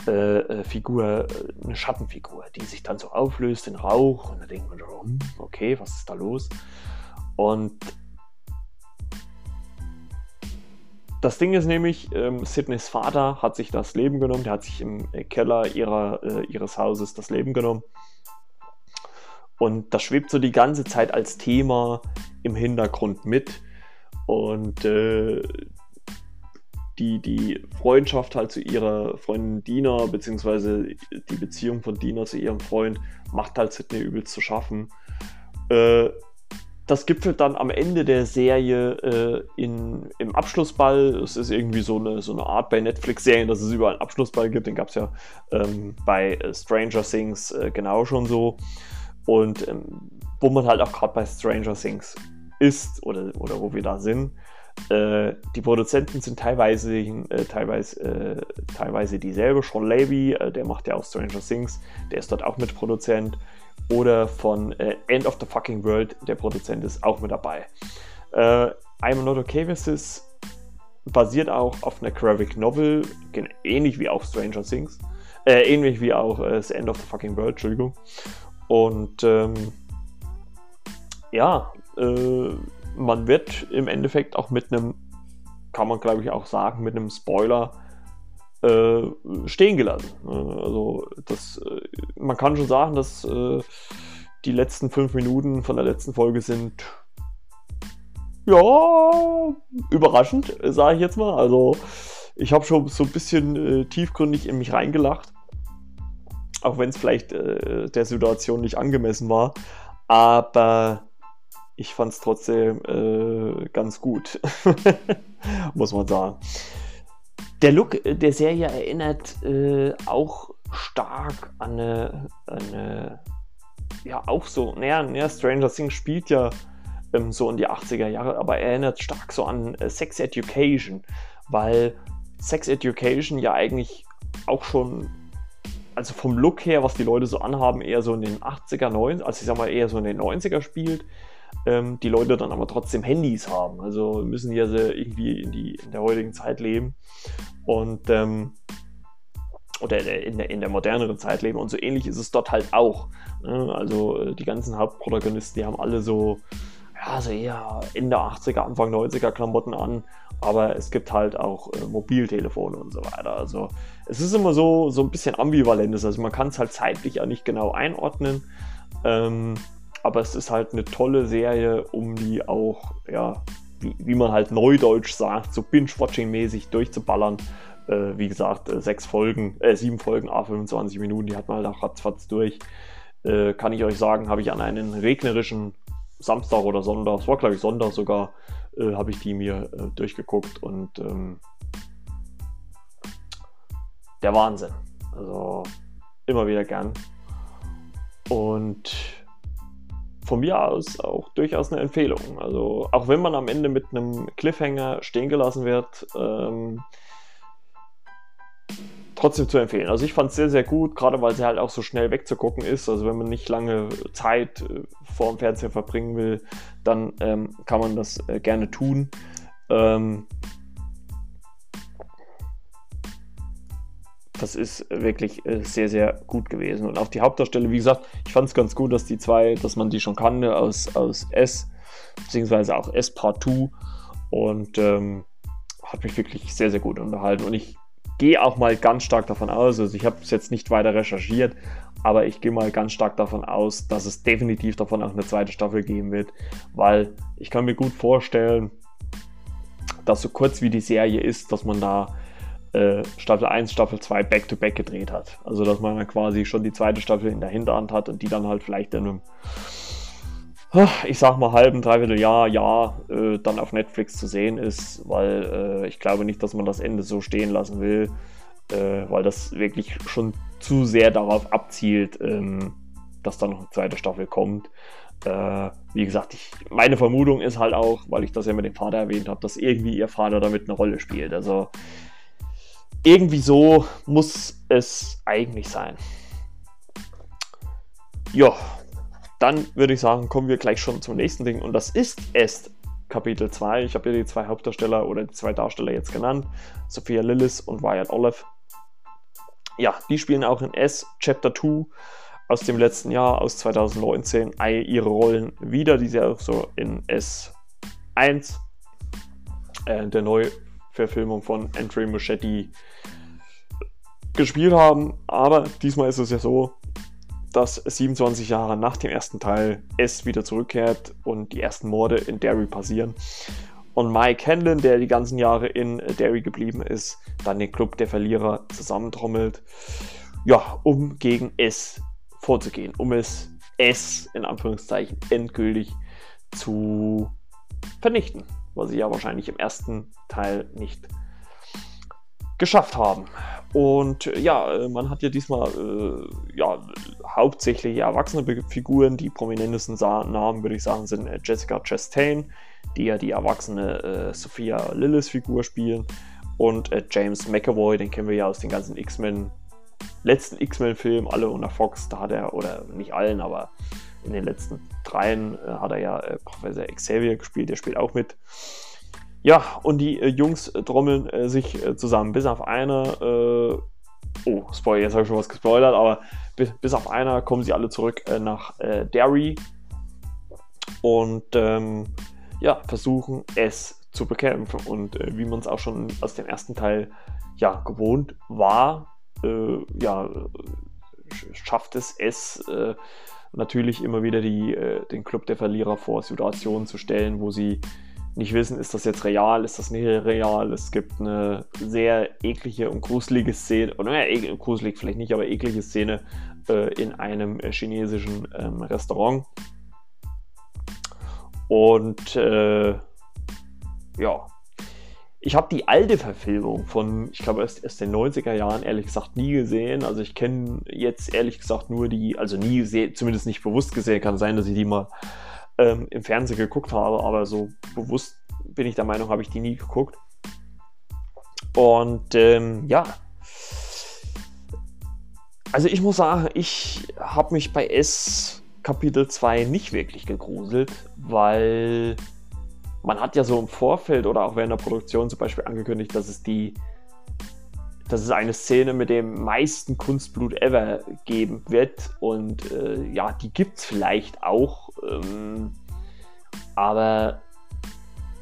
äh, äh Figur, eine Schattenfigur, die sich dann so auflöst in Rauch und da denkt man, hm, okay, was ist da los? Und das Ding ist nämlich, ähm, Sidneys Vater hat sich das Leben genommen, der hat sich im Keller ihrer, äh, ihres Hauses das Leben genommen. Und das schwebt so die ganze Zeit als Thema im Hintergrund mit. Und äh, die, die Freundschaft halt zu ihrer Freundin Dina, beziehungsweise die Beziehung von Dina zu ihrem Freund, macht halt Sidney übelst zu schaffen. Äh, das gipfelt dann am Ende der Serie äh, in, im Abschlussball. Es ist irgendwie so eine, so eine Art bei Netflix-Serien, dass es überall einen Abschlussball gibt. Den gab es ja ähm, bei äh, Stranger Things äh, genau schon so. Und ähm, wo man halt auch gerade bei Stranger Things ist oder, oder wo wir da sind. Äh, die Produzenten sind teilweise, äh, teilweise, äh, teilweise dieselbe. Sean Levy, äh, der macht ja auch Stranger Things, der ist dort auch Mitproduzent. Oder von äh, End of the Fucking World, der Produzent ist auch mit dabei. Äh, I'm Not Okay With This basiert auch auf einer Graphic Novel, ähnlich wie auch Stranger Things. ähnlich wie auch The End of the Fucking World, Entschuldigung. Und ähm, ja, äh, man wird im Endeffekt auch mit einem, kann man glaube ich auch sagen, mit einem Spoiler äh, stehen gelassen. Ne? Also das, äh, man kann schon sagen, dass äh, die letzten fünf Minuten von der letzten Folge sind ja überraschend, sage ich jetzt mal. Also ich habe schon so ein bisschen äh, tiefgründig in mich reingelacht, auch wenn es vielleicht äh, der Situation nicht angemessen war. Aber ich fand es trotzdem äh, ganz gut, muss man sagen. Der Look der Serie erinnert äh, auch stark an eine, eine, ja auch so, naja, naja, Stranger Things spielt ja ähm, so in die 80er Jahre, aber erinnert stark so an äh, Sex Education, weil Sex Education ja eigentlich auch schon also vom Look her, was die Leute so anhaben, eher so in den 80er, 90er, also ich sag mal eher so in den 90er spielt ähm, die Leute dann aber trotzdem Handys haben. Also müssen ja irgendwie in, die, in der heutigen Zeit leben und ähm, oder in der, in der moderneren Zeit leben. Und so ähnlich ist es dort halt auch. Ne? Also äh, die ganzen Hauptprotagonisten, die haben alle so, ja, so eher Ende 80er, Anfang 90er Klamotten an. Aber es gibt halt auch äh, Mobiltelefone und so weiter. Also es ist immer so, so ein bisschen ambivalentes. Also man kann es halt zeitlich ja nicht genau einordnen. Ähm, aber es ist halt eine tolle Serie, um die auch, ja, wie, wie man halt neudeutsch sagt, so Binge-Watching-mäßig durchzuballern. Äh, wie gesagt, äh, sechs Folgen, äh, sieben Folgen, A25 Minuten, die hat man halt auch ratzfatz durch. Äh, kann ich euch sagen, habe ich an einem regnerischen Samstag oder Sonntag, es war glaube ich Sonntag sogar, äh, habe ich die mir äh, durchgeguckt und ähm, der Wahnsinn. Also immer wieder gern. Und von mir aus auch durchaus eine Empfehlung. Also auch wenn man am Ende mit einem Cliffhanger stehen gelassen wird, ähm, trotzdem zu empfehlen. Also ich fand es sehr, sehr gut, gerade weil sie halt auch so schnell wegzugucken ist. Also wenn man nicht lange Zeit äh, vor dem Fernseher verbringen will, dann ähm, kann man das äh, gerne tun. Ähm, das ist wirklich äh, sehr, sehr gut gewesen. Und auch die Hauptdarsteller, wie gesagt, ich fand es ganz gut, dass die zwei, dass man die schon kannte aus, aus S, beziehungsweise auch S Part 2 und ähm, hat mich wirklich sehr, sehr gut unterhalten. Und ich gehe auch mal ganz stark davon aus, also ich habe es jetzt nicht weiter recherchiert, aber ich gehe mal ganz stark davon aus, dass es definitiv davon auch eine zweite Staffel geben wird, weil ich kann mir gut vorstellen, dass so kurz wie die Serie ist, dass man da äh, Staffel 1, Staffel 2 back-to-back gedreht hat. Also dass man dann quasi schon die zweite Staffel in der Hinterhand hat und die dann halt vielleicht in einem, ich sag mal, halben, dreiviertel Jahr, Jahr äh, dann auf Netflix zu sehen ist, weil äh, ich glaube nicht, dass man das Ende so stehen lassen will, äh, weil das wirklich schon zu sehr darauf abzielt, ähm, dass da noch eine zweite Staffel kommt. Äh, wie gesagt, ich, meine Vermutung ist halt auch, weil ich das ja mit dem Vater erwähnt habe, dass irgendwie ihr Vater damit eine Rolle spielt. Also irgendwie so muss es eigentlich sein. Ja, dann würde ich sagen, kommen wir gleich schon zum nächsten Ding und das ist erst Kapitel 2. Ich habe ja die zwei Hauptdarsteller oder die zwei Darsteller jetzt genannt, Sophia Lillis und Wyatt Olive. Ja, die spielen auch in S Chapter 2 aus dem letzten Jahr, aus 2019, ihre Rollen wieder, die sie auch so in S1, äh, der Neuverfilmung von Andre Muschetti, gespielt haben. Aber diesmal ist es ja so, dass 27 Jahre nach dem ersten Teil es wieder zurückkehrt und die ersten Morde in Derry passieren. Und Mike Hanlon, der die ganzen Jahre in Derry geblieben ist, dann den Club der Verlierer zusammentrommelt, ja, um gegen S vorzugehen, um es S in Anführungszeichen endgültig zu vernichten, was sie ja wahrscheinlich im ersten Teil nicht geschafft haben. Und äh, ja, äh, man hat ja diesmal äh, ja, hauptsächlich erwachsene Figuren. Die prominentesten Namen, würde ich sagen, sind äh, Jessica Chastain, die ja die erwachsene äh, Sophia Lillis Figur spielen. Und äh, James McAvoy, den kennen wir ja aus den ganzen X-Men, letzten X-Men-Filmen, alle unter Fox. Da hat er, oder nicht allen, aber in den letzten dreien hat er ja Professor Xavier gespielt, der spielt auch mit. Ja, und die äh, Jungs äh, trommeln äh, sich äh, zusammen. Bis auf einer, äh, oh, Spoiler, jetzt habe ich schon was gespoilert, aber bis, bis auf einer kommen sie alle zurück äh, nach Derry und ähm, ja, versuchen es zu bekämpfen. Und wie man es auch schon aus dem ersten Teil ja, gewohnt war, ja, schafft es es natürlich immer wieder die, den Club der Verlierer vor Situationen zu stellen, wo sie nicht wissen, ist das jetzt real, ist das nicht real. Es gibt eine sehr eklige und gruselige Szene, oder naja, gruselig vielleicht nicht, aber eklige Szene äh, in einem äh, chinesischen ähm, Restaurant. Und äh, ja, ich habe die alte Verfilmung von, ich glaube, erst, erst den 90er Jahren ehrlich gesagt nie gesehen. Also ich kenne jetzt ehrlich gesagt nur die, also nie gesehen, zumindest nicht bewusst gesehen, kann sein, dass ich die mal ähm, im Fernsehen geguckt habe, aber so bewusst bin ich der Meinung, habe ich die nie geguckt. Und ähm, ja, also ich muss sagen, ich habe mich bei S Kapitel 2 nicht wirklich gegruselt, weil man hat ja so im Vorfeld oder auch während der Produktion zum Beispiel angekündigt, dass es die dass es eine Szene mit dem meisten Kunstblut ever geben wird. Und äh, ja, die gibt es vielleicht auch. Ähm, aber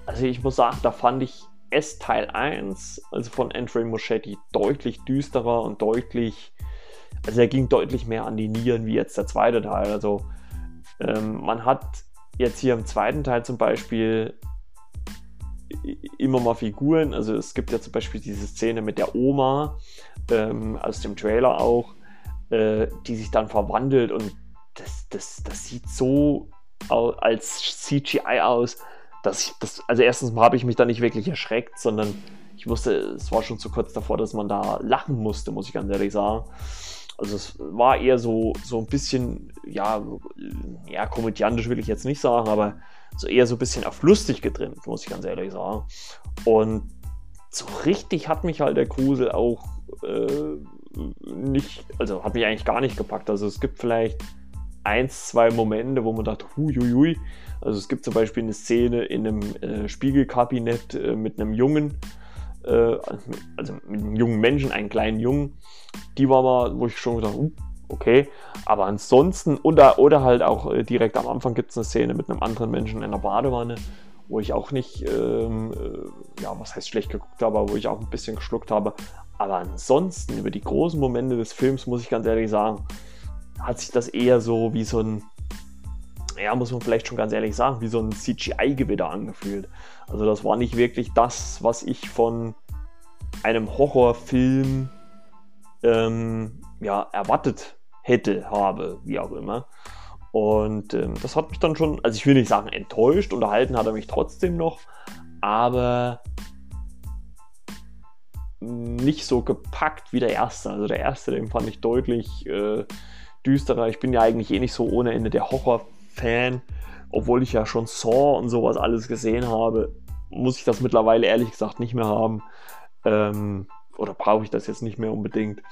also ich muss sagen, da fand ich S Teil 1, also von Andre Moschetti, deutlich düsterer und deutlich, also er ging deutlich mehr an die Nieren wie jetzt der zweite Teil. Also ähm, man hat jetzt hier im zweiten Teil zum Beispiel immer mal Figuren. Also es gibt ja zum Beispiel diese Szene mit der Oma ähm, aus dem Trailer auch, äh, die sich dann verwandelt und das, das, das sieht so als CGI aus, dass ich das, also erstens habe ich mich da nicht wirklich erschreckt, sondern ich wusste, es war schon zu kurz davor, dass man da lachen musste, muss ich ganz ehrlich sagen. Also es war eher so, so ein bisschen, ja, ja, komödiantisch will ich jetzt nicht sagen, aber so eher so ein bisschen auf lustig getrimmt, muss ich ganz ehrlich sagen. Und so richtig hat mich halt der Grusel auch äh, nicht, also hat mich eigentlich gar nicht gepackt. Also es gibt vielleicht eins, zwei Momente, wo man dachte, huiuiui. Also es gibt zum Beispiel eine Szene in einem äh, Spiegelkabinett äh, mit einem Jungen, äh, also mit einem jungen Menschen, einen kleinen Jungen. Die war mal, wo ich schon gedacht, uh, okay. Aber ansonsten, oder, oder halt auch äh, direkt am Anfang gibt es eine Szene mit einem anderen Menschen in einer Badewanne, wo ich auch nicht, ähm, äh, ja, was heißt schlecht geguckt habe, wo ich auch ein bisschen geschluckt habe. Aber ansonsten, über die großen Momente des Films, muss ich ganz ehrlich sagen, hat sich das eher so wie so ein, ja, muss man vielleicht schon ganz ehrlich sagen, wie so ein CGI-Gewitter angefühlt. Also das war nicht wirklich das, was ich von einem Horrorfilm ähm, ja, erwartet hätte, habe, wie auch immer. Und ähm, das hat mich dann schon, also ich will nicht sagen enttäuscht, unterhalten hat er mich trotzdem noch, aber nicht so gepackt wie der erste. Also der erste, den fand ich deutlich äh, düsterer. Ich bin ja eigentlich eh nicht so ohne Ende der Horror-Fan, obwohl ich ja schon Saw und sowas alles gesehen habe, muss ich das mittlerweile ehrlich gesagt nicht mehr haben. Ähm, oder brauche ich das jetzt nicht mehr unbedingt.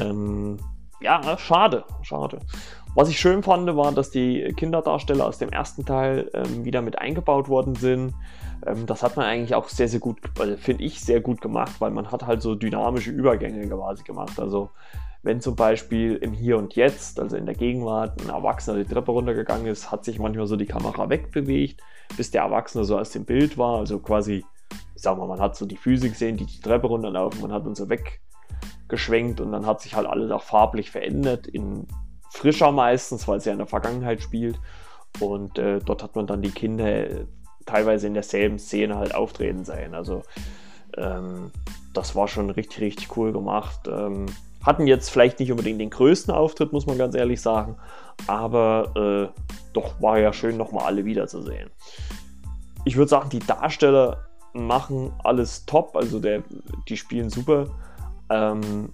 Ähm, ja, schade, schade. Was ich schön fand, war, dass die Kinderdarsteller aus dem ersten Teil ähm, wieder mit eingebaut worden sind. Ähm, das hat man eigentlich auch sehr, sehr gut, äh, finde ich, sehr gut gemacht, weil man hat halt so dynamische Übergänge quasi gemacht. Also wenn zum Beispiel im Hier und Jetzt, also in der Gegenwart, ein Erwachsener die Treppe runtergegangen ist, hat sich manchmal so die Kamera wegbewegt, bis der Erwachsene so aus dem Bild war. Also quasi, ich sag mal, man hat so die Füße gesehen, die die Treppe runterlaufen, man hat uns so weggeschwenkt und dann hat sich halt alles auch farblich verändert, in frischer meistens, weil es ja in der Vergangenheit spielt. Und äh, dort hat man dann die Kinder teilweise in derselben Szene halt auftreten sehen. Also ähm, das war schon richtig, richtig cool gemacht. Ähm, hatten jetzt vielleicht nicht unbedingt den größten Auftritt, muss man ganz ehrlich sagen, aber äh, doch war ja schön, nochmal alle wiederzusehen. Ich würde sagen, die Darsteller machen alles top, also der, die spielen super. Ähm,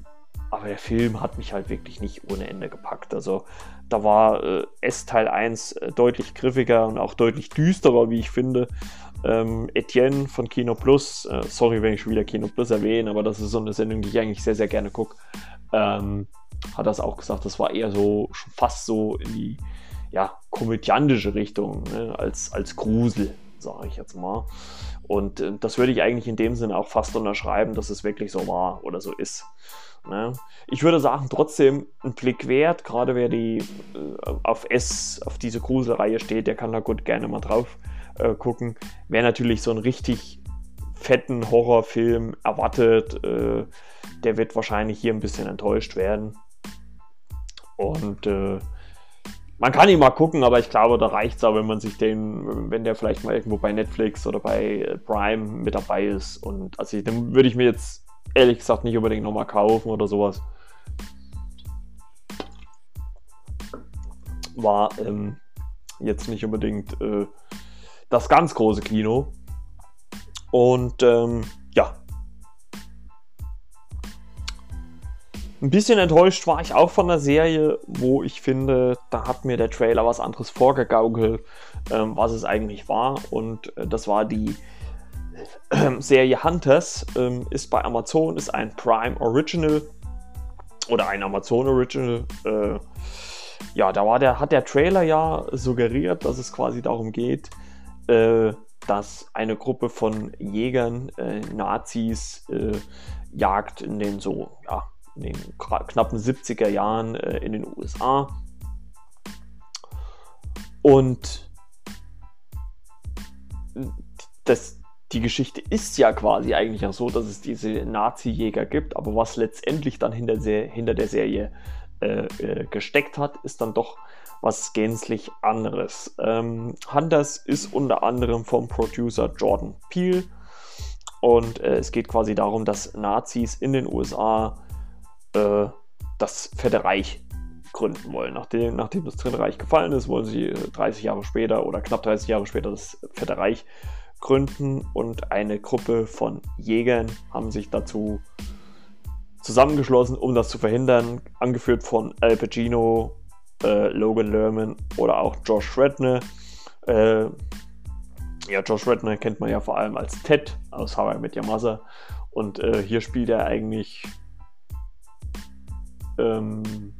aber der Film hat mich halt wirklich nicht ohne Ende gepackt. Also da war äh, S Teil 1 äh, deutlich griffiger und auch deutlich düsterer, wie ich finde. Ähm, Etienne von Kino Plus, äh, sorry, wenn ich schon wieder Kino Plus erwähne, aber das ist so eine Sendung, die ich eigentlich sehr, sehr gerne gucke, ähm, hat das auch gesagt, das war eher so, schon fast so in die ja, komödiantische Richtung, ne, als, als Grusel, sage ich jetzt mal. Und äh, das würde ich eigentlich in dem Sinne auch fast unterschreiben, dass es wirklich so war oder so ist. Ne? Ich würde sagen, trotzdem ein Blick wert, gerade wer die äh, auf S, auf diese Gruselreihe steht, der kann da gut gerne mal drauf äh, gucken. Wer natürlich so einen richtig fetten Horrorfilm erwartet, äh, der wird wahrscheinlich hier ein bisschen enttäuscht werden. Und äh, man kann ihn mal gucken, aber ich glaube, da reicht es auch, wenn man sich den, wenn der vielleicht mal irgendwo bei Netflix oder bei äh, Prime mit dabei ist. Und also den würde ich mir jetzt ehrlich gesagt nicht unbedingt nochmal kaufen oder sowas. War ähm, jetzt nicht unbedingt äh, das ganz große Kino. Und ähm, ja. Ein bisschen enttäuscht war ich auch von der Serie, wo ich finde, da hat mir der Trailer was anderes vorgegaukelt, ähm, was es eigentlich war. Und äh, das war die ähm, Serie Hunters ähm, ist bei Amazon, ist ein Prime Original oder ein Amazon Original. Äh, ja, da war der, hat der Trailer ja suggeriert, dass es quasi darum geht, äh, dass eine Gruppe von Jägern äh, Nazis äh, jagt in den so, ja, in den knappen 70er Jahren äh, in den USA. Und das, die Geschichte ist ja quasi eigentlich auch so, dass es diese Nazi-Jäger gibt, aber was letztendlich dann hinter, hinter der Serie äh, äh, gesteckt hat, ist dann doch was gänzlich anderes. Ähm, Hunters ist unter anderem vom Producer Jordan Peele und äh, es geht quasi darum, dass Nazis in den USA äh, das Fette Reich gründen wollen. Nachdem, nachdem das Dritte Reich gefallen ist, wollen sie 30 Jahre später oder knapp 30 Jahre später das Vierte Reich gründen und eine Gruppe von Jägern haben sich dazu zusammengeschlossen, um das zu verhindern, angeführt von Al Pacino, äh, Logan Lerman oder auch Josh Redner. Äh, ja, Josh Redner kennt man ja vor allem als Ted aus How I Met Your Mother und äh, hier spielt er eigentlich ähm,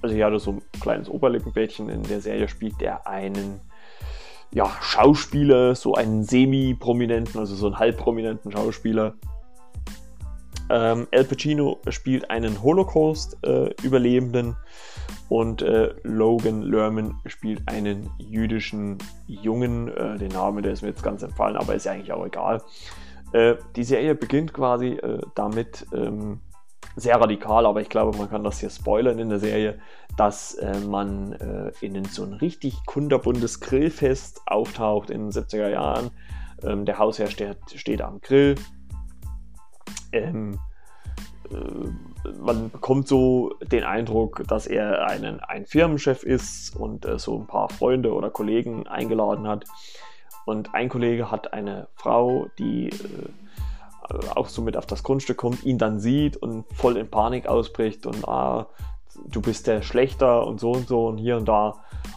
also hat er so ein kleines Oberlippenbädchen in der Serie spielt er einen ja, Schauspieler, so einen semi-prominenten, also so einen halbprominenten Schauspieler. Ähm, Al Pacino spielt einen Holocaust-Überlebenden äh, und äh, Logan Lerman spielt einen jüdischen Jungen. Äh, den Namen, der ist mir jetzt ganz entfallen, aber ist ja eigentlich auch egal. Äh, die Serie beginnt quasi äh, damit, ähm, sehr radikal, aber ich glaube, man kann das hier spoilern in der Serie, dass äh, man äh, in so ein richtig kunderbundes Grillfest auftaucht in den 70er Jahren. Ähm, der Hausherr steht, steht am Grill. Ähm, äh, man bekommt so den Eindruck, dass er einen, ein Firmenchef ist und äh, so ein paar Freunde oder Kollegen eingeladen hat. Und ein Kollege hat eine Frau, die äh, auch so mit auf das Grundstück kommt, ihn dann sieht und voll in Panik ausbricht und ah, du bist der Schlechter und so und so und hier und da.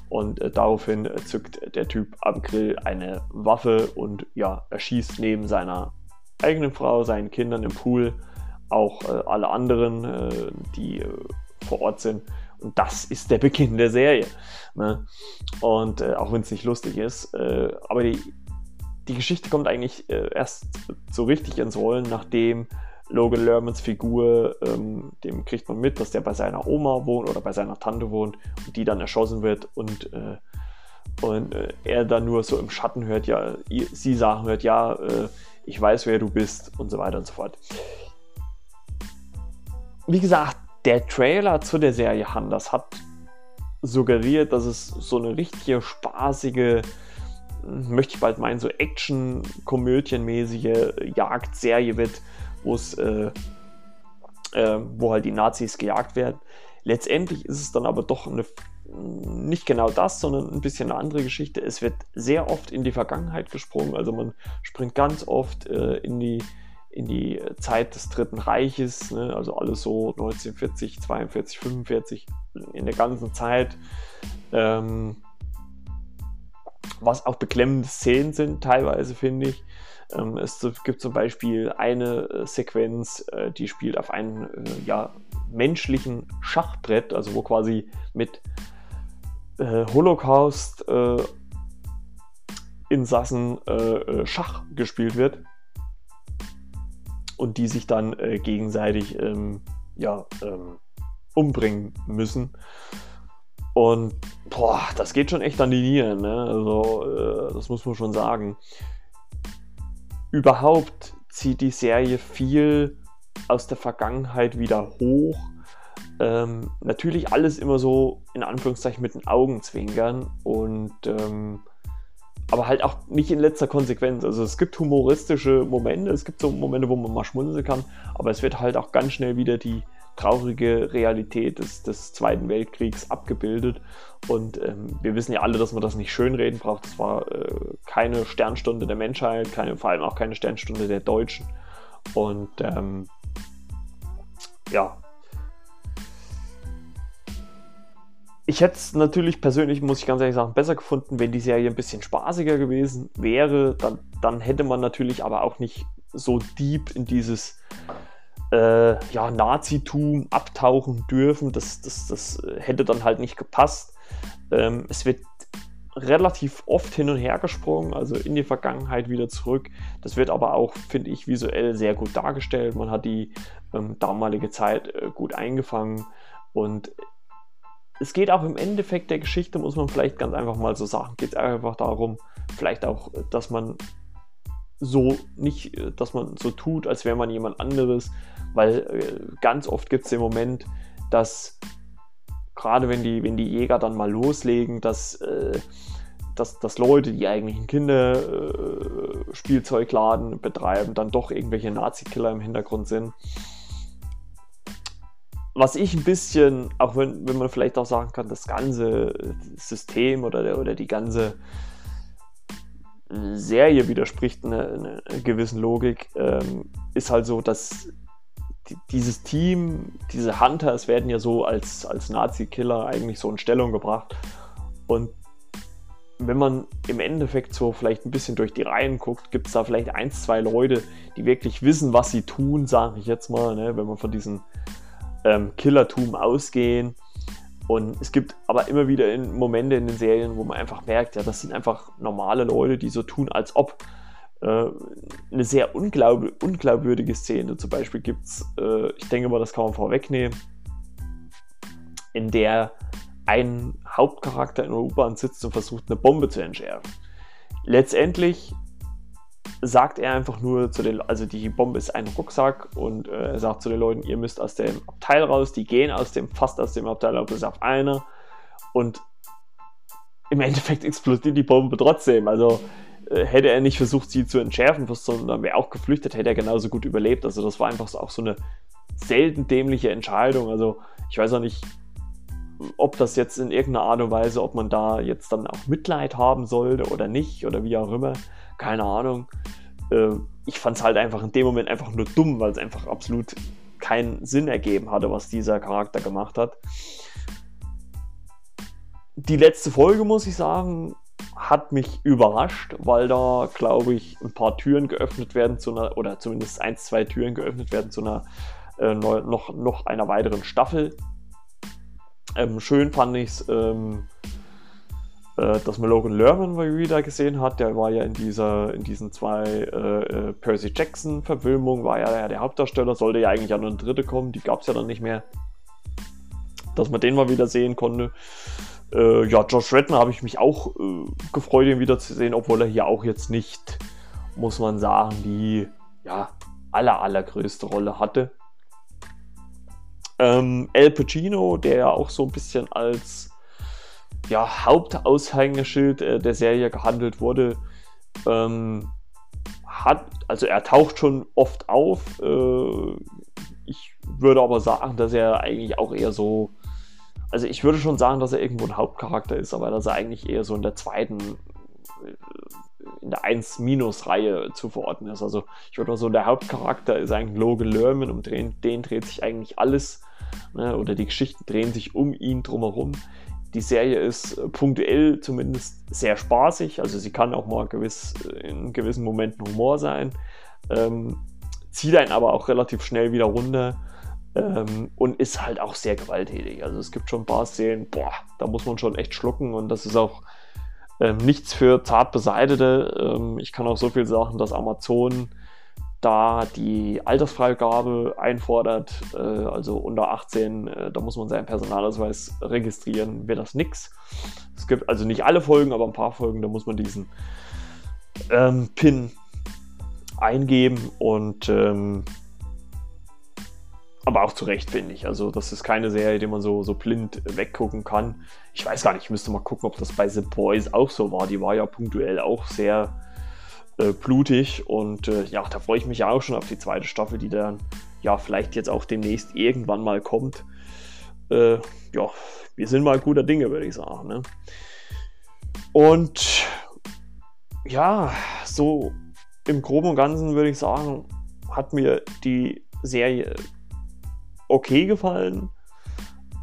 Und äh, daraufhin zückt der Typ am Grill eine Waffe und ja, erschießt neben seiner eigenen Frau, seinen Kindern im Pool auch äh, alle anderen, äh, die äh, vor Ort sind. Und das ist der Beginn der Serie. Ne? Und äh, auch wenn es nicht lustig ist, äh, aber die, die Geschichte kommt eigentlich äh, erst so richtig ins Rollen, nachdem Logan Lermans Figur, ähm, dem kriegt man mit, dass der bei seiner Oma wohnt oder bei seiner Tante wohnt und die dann erschossen wird und, äh, und äh, er dann nur so im Schatten hört, ja, sie sagen hört, ja, äh, ich weiß, wer du bist und so weiter und so fort. Wie gesagt, der Trailer zu der Serie Handers hat suggeriert, dass es so eine richtige spaßige möchte ich bald meinen, so Action-Komödienmäßige Jagdserie wird, wo es, äh, äh, wo halt die Nazis gejagt werden. Letztendlich ist es dann aber doch eine, nicht genau das, sondern ein bisschen eine andere Geschichte. Es wird sehr oft in die Vergangenheit gesprungen, also man springt ganz oft äh, in die in die Zeit des Dritten Reiches, ne? also alles so 1940, 42, 45, in der ganzen Zeit. Ähm, was auch beklemmende Szenen sind, teilweise finde ich. Ähm, es gibt zum Beispiel eine äh, Sequenz, äh, die spielt auf einem äh, ja, menschlichen Schachbrett, also wo quasi mit äh, Holocaust äh, Insassen äh, Schach gespielt wird und die sich dann gegenseitig ähm, ja, ähm, umbringen müssen. Und boah, das geht schon echt an die Nieren. Ne? Also, äh, das muss man schon sagen. Überhaupt zieht die Serie viel aus der Vergangenheit wieder hoch. Ähm, natürlich alles immer so in Anführungszeichen mit den Augenzwinkern und ähm, aber halt auch nicht in letzter Konsequenz. Also es gibt humoristische Momente, es gibt so Momente, wo man mal schmunzeln kann, aber es wird halt auch ganz schnell wieder die traurige Realität des, des Zweiten Weltkriegs abgebildet. Und ähm, wir wissen ja alle, dass man das nicht schönreden braucht. Das war äh, keine Sternstunde der Menschheit, keine, vor allem auch keine Sternstunde der Deutschen. Und ähm, ja. Ich hätte es natürlich persönlich, muss ich ganz ehrlich sagen, besser gefunden, wenn die Serie ein bisschen spaßiger gewesen wäre. Dann, dann hätte man natürlich aber auch nicht so deep in dieses äh, ja, Nazitum abtauchen dürfen. Das, das, das hätte dann halt nicht gepasst. Ähm, es wird relativ oft hin und her gesprungen, also in die Vergangenheit wieder zurück. Das wird aber auch, finde ich, visuell sehr gut dargestellt. Man hat die ähm, damalige Zeit äh, gut eingefangen und es geht auch im Endeffekt der Geschichte, muss man vielleicht ganz einfach mal so sagen, geht es einfach darum, vielleicht auch, dass man so nicht, äh, dass man so tut, als wäre man jemand anderes, weil äh, ganz oft gibt es den Moment, dass gerade wenn die, wenn die Jäger dann mal loslegen, dass, äh, dass, dass Leute, die eigentlich einen Kinderspielzeugladen äh, betreiben, dann doch irgendwelche Nazi-Killer im Hintergrund sind. was ich ein bisschen, auch wenn, wenn man vielleicht auch sagen kann, das ganze System oder, oder die ganze Serie widerspricht einer, einer gewissen Logik, ähm, ist halt so, dass dieses Team, diese Hunters werden ja so als, als Nazi-Killer eigentlich so in Stellung gebracht. Und wenn man im Endeffekt so vielleicht ein bisschen durch die Reihen guckt, gibt es da vielleicht ein, zwei Leute, die wirklich wissen, was sie tun, sage ich jetzt mal, ne? wenn man von diesem ähm, Killertum ausgehen. Und es gibt aber immer wieder in Momente in den Serien, wo man einfach merkt, ja, das sind einfach normale Leute, die so tun, als ob. Äh, eine sehr unglaub unglaubwürdige Szene zum Beispiel gibt es, äh, ich denke mal, das kann man vorwegnehmen, in der ein Hauptcharakter in der U-Bahn sitzt und versucht, eine Bombe zu entschärfen. Letztendlich sagt er einfach nur zu den, also die Bombe ist ein Rucksack und äh, er sagt zu den Leuten, ihr müsst aus dem Abteil raus, die gehen aus dem, fast aus dem Abteil, aber bis auf einer und im Endeffekt explodiert die Bombe trotzdem. Also hätte er nicht versucht, sie zu entschärfen, sondern wäre auch geflüchtet, hätte er genauso gut überlebt. Also das war einfach auch so eine selten dämliche Entscheidung. Also ich weiß auch nicht, ob das jetzt in irgendeiner Art und Weise, ob man da jetzt dann auch Mitleid haben sollte oder nicht oder wie auch immer keine Ahnung. Äh, ich fand es halt einfach in dem Moment einfach nur dumm, weil es einfach absolut keinen Sinn ergeben hatte, was dieser Charakter gemacht hat. Die letzte Folge, muss ich sagen, hat mich überrascht, weil da, glaube ich, ein paar Türen geöffnet werden zu einer, oder zumindest ein, zwei Türen geöffnet werden zu einer äh, noch, noch einer weiteren Staffel. Ähm, schön fand ich es, ähm, äh, dass man Logan Lerman wieder gesehen hat, der war ja in dieser, in diesen zwei äh, äh Percy Jackson Verfilmungen, war ja der Hauptdarsteller, sollte ja eigentlich an eine dritte kommen, die gab es ja dann nicht mehr. Dass man den mal wieder sehen konnte. Äh, ja, Josh Redden habe ich mich auch äh, gefreut, ihn wieder zu sehen, obwohl er hier auch jetzt nicht, muss man sagen, die ja, aller, allergrößte Rolle hatte. Ähm, El Pacino, der ja auch so ein bisschen als ja, Hauptaushängeschild äh, der Serie gehandelt wurde, ähm, hat, also er taucht schon oft auf. Äh, ich würde aber sagen, dass er eigentlich auch eher so, also ich würde schon sagen, dass er irgendwo ein Hauptcharakter ist, aber dass er eigentlich eher so in der zweiten, äh, in der 1-Reihe zu verorten ist. Also ich würde mal so, der Hauptcharakter ist eigentlich Logan Lerman, um den, den dreht sich eigentlich alles, ne, oder die Geschichten drehen sich um ihn drumherum. Die Serie ist äh, punktuell zumindest sehr spaßig, also sie kann auch mal gewiss, äh, in gewissen Momenten Humor sein, ähm, zieht einen aber auch relativ schnell wieder runter ähm, und ist halt auch sehr gewalttätig. Also es gibt schon ein paar Szenen, boah, da muss man schon echt schlucken und das ist auch ähm, nichts für zart beseitete. Ähm, ich kann auch so viel sagen, dass Amazon da die Altersfreigabe einfordert, äh, also unter 18, äh, da muss man seinen Personalausweis registrieren, wäre das nix. Es gibt also nicht alle Folgen, aber ein paar Folgen, da muss man diesen ähm, PIN eingeben und ähm, aber auch zu Recht, finde ich. Also, das ist keine Serie, die man so, so blind weggucken kann. Ich weiß gar nicht, ich müsste mal gucken, ob das bei The Boys auch so war. Die war ja punktuell auch sehr äh, blutig und äh, ja, da freue ich mich auch schon auf die zweite Staffel, die dann ja vielleicht jetzt auch demnächst irgendwann mal kommt. Äh, ja, wir sind mal guter Dinge, würde ich sagen. Ne? Und ja, so im Groben und Ganzen würde ich sagen, hat mir die Serie okay gefallen.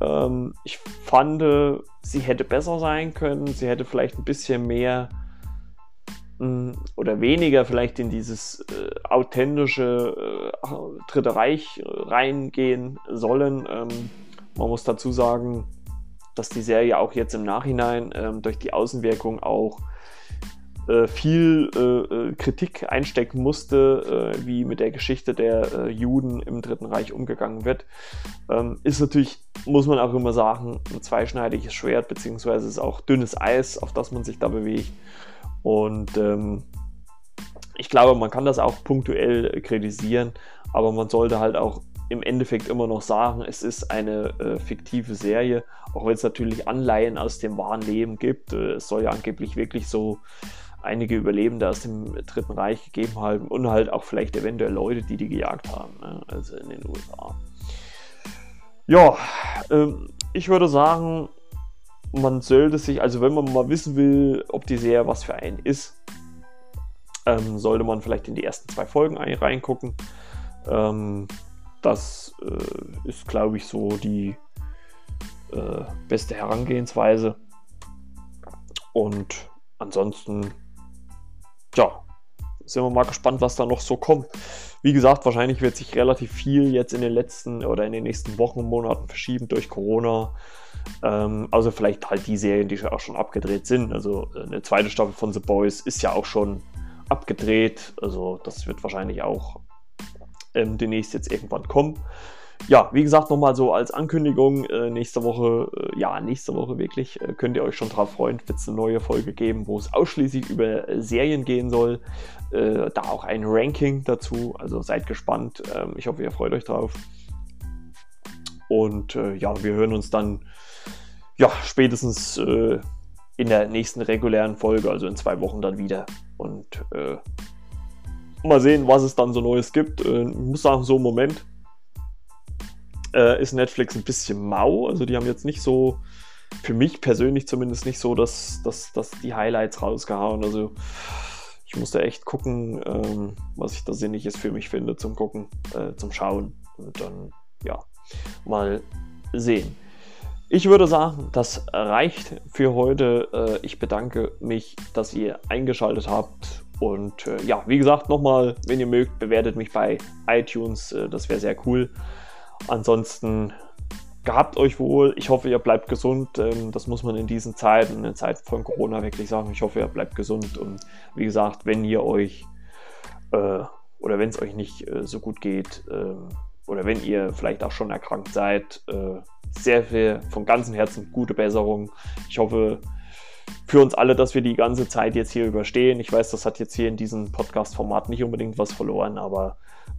Ähm, ich fand, sie hätte besser sein können. Sie hätte vielleicht ein bisschen mehr oder weniger vielleicht in dieses äh, authentische äh, Dritte Reich äh, reingehen sollen. Ähm, man muss dazu sagen, dass die Serie auch jetzt im Nachhinein ähm, durch die Außenwirkung auch äh, viel äh, äh, Kritik einstecken musste, wie mit der Geschichte der Juden im Dritten Reich umgegangen wird. Ähm, ist natürlich, muss man auch immer sagen, ein zweischneidiges Schwert, beziehungsweise ist auch dünnes Eis, auf das man sich da bewegt. Und ähm, ich glaube, man kann das auch punktuell kritisieren, aber man sollte halt auch im Endeffekt immer noch sagen, es ist eine äh, fiktive Serie, auch wenn es natürlich Anleihen aus dem wahren Leben gibt. Äh, es soll ja angeblich wirklich so einige Überlebende aus dem Dritten Reich gegeben haben und halt auch vielleicht eventuell Leute, die die gejagt haben, ne? also in den USA. Ja, ähm, ich würde sagen, man sollte sich, also wenn man mal wissen will, ob die Serie was für einen ist, ähm, sollte man vielleicht in die ersten zwei Folgen reingucken. Ähm, das äh, ist, glaube ich, so die äh, beste Herangehensweise. Und ansonsten, ja, sind wir mal gespannt, was da noch so kommt. Wie gesagt, wahrscheinlich wird sich relativ viel jetzt in den letzten oder in den nächsten Wochen und Monaten verschieben durch Corona. Ähm, also vielleicht halt die Serien, die auch schon abgedreht sind. Also äh, eine zweite Staffel von The Boys ist ja auch schon abgedreht. Also das wird wahrscheinlich auch ähm, demnächst jetzt irgendwann kommen. Ja, wie gesagt, nochmal so als Ankündigung, äh, nächste Woche, äh, ja, nächste Woche wirklich, äh, könnt ihr euch schon drauf freuen, wird es eine neue Folge geben, wo es ausschließlich über äh, Serien gehen soll. Äh, da auch ein Ranking dazu, also seid gespannt. Ähm, ich hoffe, ihr freut euch drauf. Und äh, ja, wir hören uns dann, ja, spätestens in der nächsten regulären Folge, also in zwei Wochen dann wieder. Und mal sehen, was es dann so Neues gibt. ich muss sagen, so im Moment äh, ist Netflix ein bisschen mau. Also die haben jetzt nicht so, für mich persönlich zumindest nicht so, dass, dass, dass die Highlights rausgehauen. Also ich musste echt gucken, ähm, was ich da Sinniges für mich finde zum Gucken, äh, zum Schauen. Und dann, ja, mal sehen. Ich würde sagen, das reicht für heute. Äh, ich bedanke mich, dass ihr eingeschaltet habt. Und äh, ja, wie gesagt, nochmal, wenn ihr mögt, bewertet mich bei iTunes. Äh, das wäre sehr cool. Ansonsten gehabt euch wohl. Ich hoffe, ihr bleibt gesund. Ähm, das muss man in diesen Zeiten, in der Zeit von Corona wirklich sagen. Ich hoffe, ihr bleibt gesund. Und wie gesagt, wenn ihr euch äh, oder wenn es euch nicht äh, so gut geht äh, oder wenn ihr vielleicht auch schon erkrankt seid, äh, sehr viel von ganzem Herzen gute Besserung. Ich hoffe für uns alle, dass wir die ganze Zeit jetzt hier überstehen. Ich weiß, das hat jetzt hier in diesem Podcast-Format nicht unbedingt was verloren, aber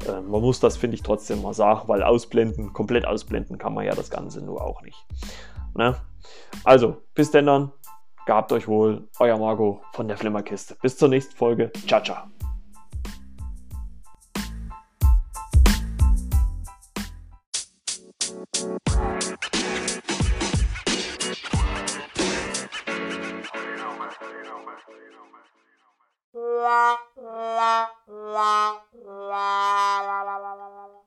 äh, man muss das, finde ich, trotzdem mal sagen, weil ausblenden, komplett ausblenden kann man ja das Ganze nur auch nicht. Ne? Also, bis denn dann. Gehabt euch wohl. Euer Marco von der Flimmerkiste. Bis zur nächsten Folge. Ciao, ciao. 啦啦啦啦啦啦啦啦啦。啦